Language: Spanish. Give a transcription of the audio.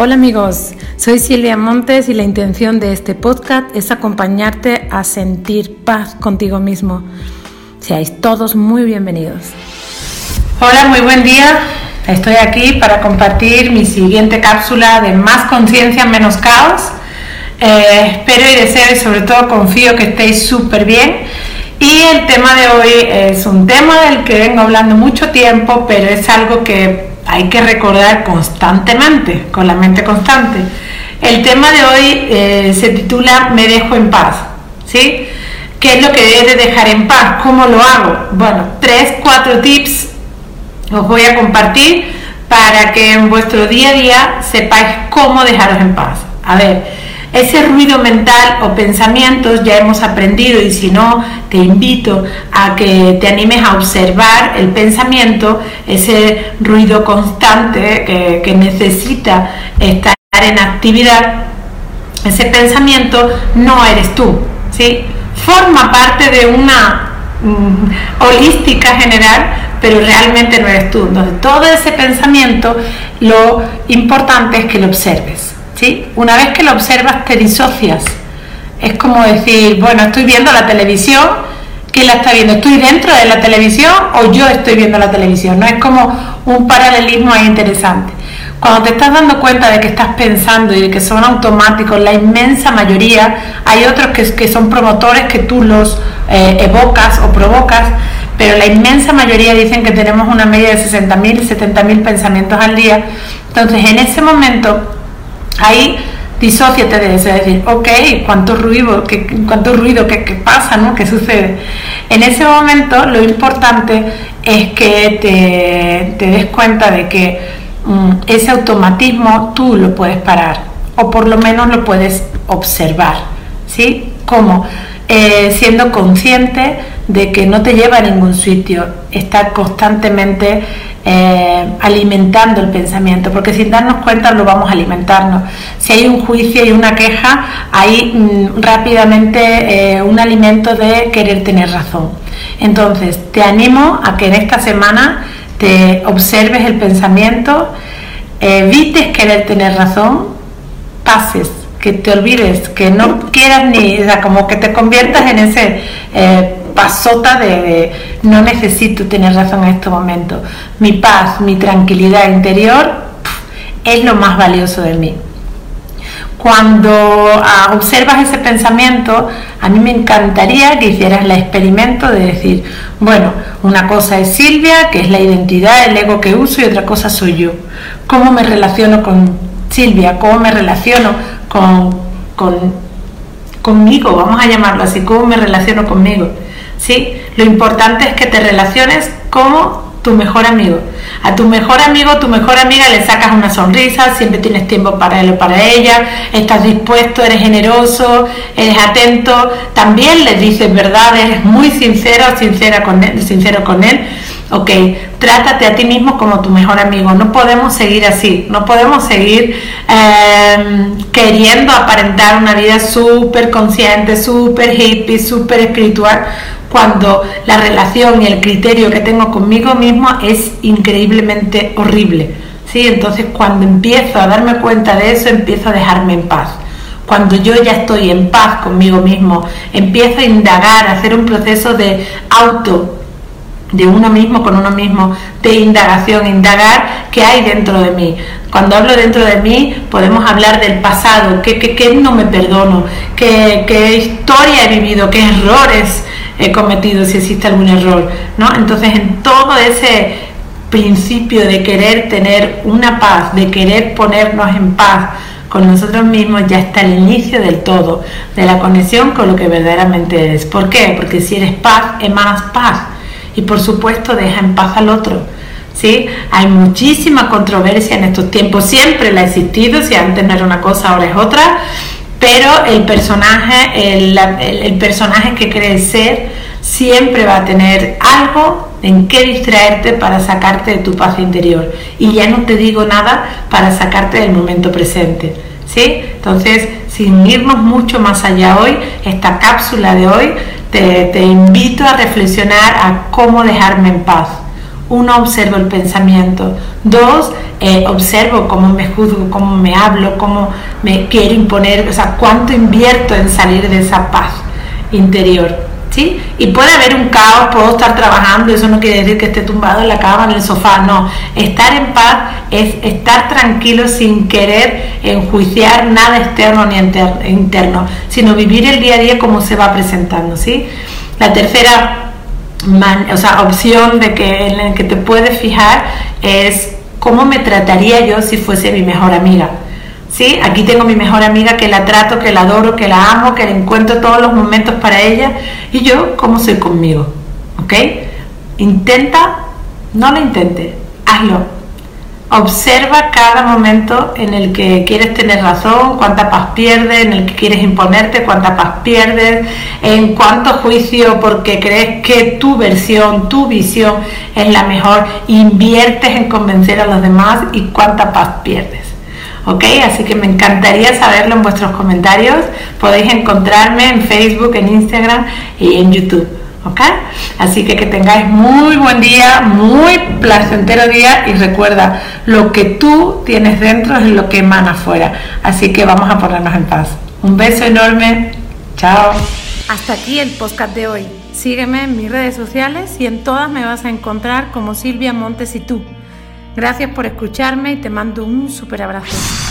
Hola amigos, soy Silvia Montes y la intención de este podcast es acompañarte a sentir paz contigo mismo. Seáis todos muy bienvenidos. Hola, muy buen día. Estoy aquí para compartir mi siguiente cápsula de más conciencia, menos caos. Eh, espero y deseo y sobre todo confío que estéis súper bien. Y el tema de hoy es un tema del que vengo hablando mucho tiempo, pero es algo que hay que recordar constantemente, con la mente constante. El tema de hoy eh, se titula Me dejo en paz, ¿sí? ¿Qué es lo que debe dejar en paz? ¿Cómo lo hago? Bueno, tres, cuatro tips os voy a compartir para que en vuestro día a día sepáis cómo dejaros en paz. A ver, ese ruido mental o pensamientos ya hemos aprendido y si no, te invito a que te animes a observar el pensamiento, ese ruido constante que, necesita estar en actividad. Ese pensamiento no eres tú, ¿sí? Forma parte de una mm, holística general, pero realmente no eres tú. Entonces, todo ese pensamiento, lo importante es que lo observes. Una vez que lo observas te disocias. Es como decir, bueno, estoy viendo la televisión, ¿quién la está viendo? ¿Estoy dentro de la televisión o yo estoy viendo la televisión? No es como un paralelismo ahí interesante. Cuando te estás dando cuenta de que estás pensando y de que son automáticos, la inmensa mayoría, hay otros que, son promotores que tú los eh, evocas o provocas, pero la inmensa mayoría dicen que tenemos una media de 60.000, 70.000 pensamientos al día. Entonces, en ese momento ahí disociate de eso, es decir, ok, cuánto ruido, qué, cuánto ruido, qué, qué pasa, ¿no? ¿Qué sucede? En ese momento lo importante es que te, te des cuenta de que mm, ese automatismo tú lo puedes parar o por lo menos lo puedes observar, ¿sí? ¿Cómo? Eh, siendo consciente de que no te lleva a ningún sitio estar constantemente eh, alimentando el pensamiento, porque sin darnos cuenta lo vamos a alimentarnos. Si hay un juicio y una queja, hay mm, rápidamente eh, un alimento de querer tener razón. Entonces, te animo a que en esta semana te observes el pensamiento, evites querer tener razón, pases que te olvides, que no quieras ni, o sea, como que te conviertas en ese eh, pasota de, no necesito tener razón en este momento. Mi paz, mi tranquilidad interior es lo más valioso de mí. Cuando ah, observas ese pensamiento, a mí me encantaría que hicieras el experimento de decir, bueno, una cosa es Silvia, que es la identidad, el ego que uso, y otra cosa soy yo. ¿Cómo me relaciono con Silvia? ¿Cómo me relaciono con, conmigo, vamos a llamarlo así, cómo me relaciono conmigo. ¿Sí? Lo importante es que te relaciones como tu mejor amigo. A tu mejor amigo, tu mejor amiga le sacas una sonrisa, siempre tienes tiempo para él o para ella, estás dispuesto, eres generoso, eres atento, también le dices verdad, eres muy sincero, sincera con él, sincero con él Ok, trátate a ti mismo como tu mejor amigo. No podemos seguir así. No podemos seguir em, queriendo aparentar una vida súper consciente, súper hippie, súper espiritual, cuando la relación y el criterio que tengo conmigo mismo es increíblemente horrible. ¿sí? Entonces, cuando empiezo a darme cuenta de eso, empiezo a dejarme en paz cuando yo ya estoy en paz conmigo mismo, empiezo a indagar, a hacer un proceso de auto de uno mismo con uno mismo, de indagación, indagar qué hay dentro de mí. Cuando hablo dentro de mí, podemos hablar del pasado, qué, qué, no me perdono, qué, qué, historia he vivido, qué errores he cometido, si existe algún error. ¿no? Entonces, en todo ese principio de querer tener una paz, de querer ponernos en paz con nosotros mismos, ya está el inicio del todo, de la conexión con lo que verdaderamente eres. ¿Por qué? Porque si eres paz, emanas paz y por supuesto deja en paz al otro. ¿sí? Hay muchísima controversia en estos tiempos, siempre la ha existido, si antes no era una cosa, ahora es otra, pero el personaje, el, personaje que cree ser siempre va a tener algo en qué distraerte para sacarte de tu paz interior. Y ya no te digo nada para sacarte del momento presente. ¿sí? Entonces, sin irnos mucho más allá hoy, esta cápsula de hoy te, invito a reflexionar a cómo dejarme en paz, uno, observo el pensamiento. Dos, eh, observo cómo me juzgo, cómo me hablo, cómo me quiero imponer, o sea, cuánto invierto en salir de esa paz interior. ¿Sí? Y puede haber un caos, puedo estar trabajando, eso no quiere decir que esté tumbado en la cama, en el sofá, no. Estar en paz es estar tranquilo sin querer enjuiciar nada externo ni interno, sino vivir el día a día como se va presentando, ¿sí? La tercera o sea, opción de que, en la que te puedes fijar es cómo me trataría yo si fuese mi mejor amiga. ¿Sí? Aquí tengo mi mejor amiga que la trato, que la adoro, que la amo, que le encuentro todos los momentos para ella y yo cómo soy conmigo. ¿Ok? Intenta, no lo intente, hazlo Observa cada momento en el que quieres tener razón, cuánta paz pierdes, en el que quieres imponerte, cuánta paz pierdes, en cuánto juicio porque crees que tu versión, tu visión es la mejor, inviertes en convencer a los demás y cuánta paz pierdes. ¿Ok? Así que me encantaría saberlo en vuestros comentarios. Podéis encontrarme en Facebook, en Instagram y en YouTube. ¿ok? Así que que tengáis muy buen día, muy placentero día y recuerda, lo que tú tienes dentro es lo que emana afuera. Así que vamos a ponernos en paz. Un beso enorme, chao. Hasta aquí el podcast de hoy. Sígueme en mis redes sociales y en todas me vas a encontrar como Silvia Montes y tú. Gracias por escucharme y te mando un super abrazo.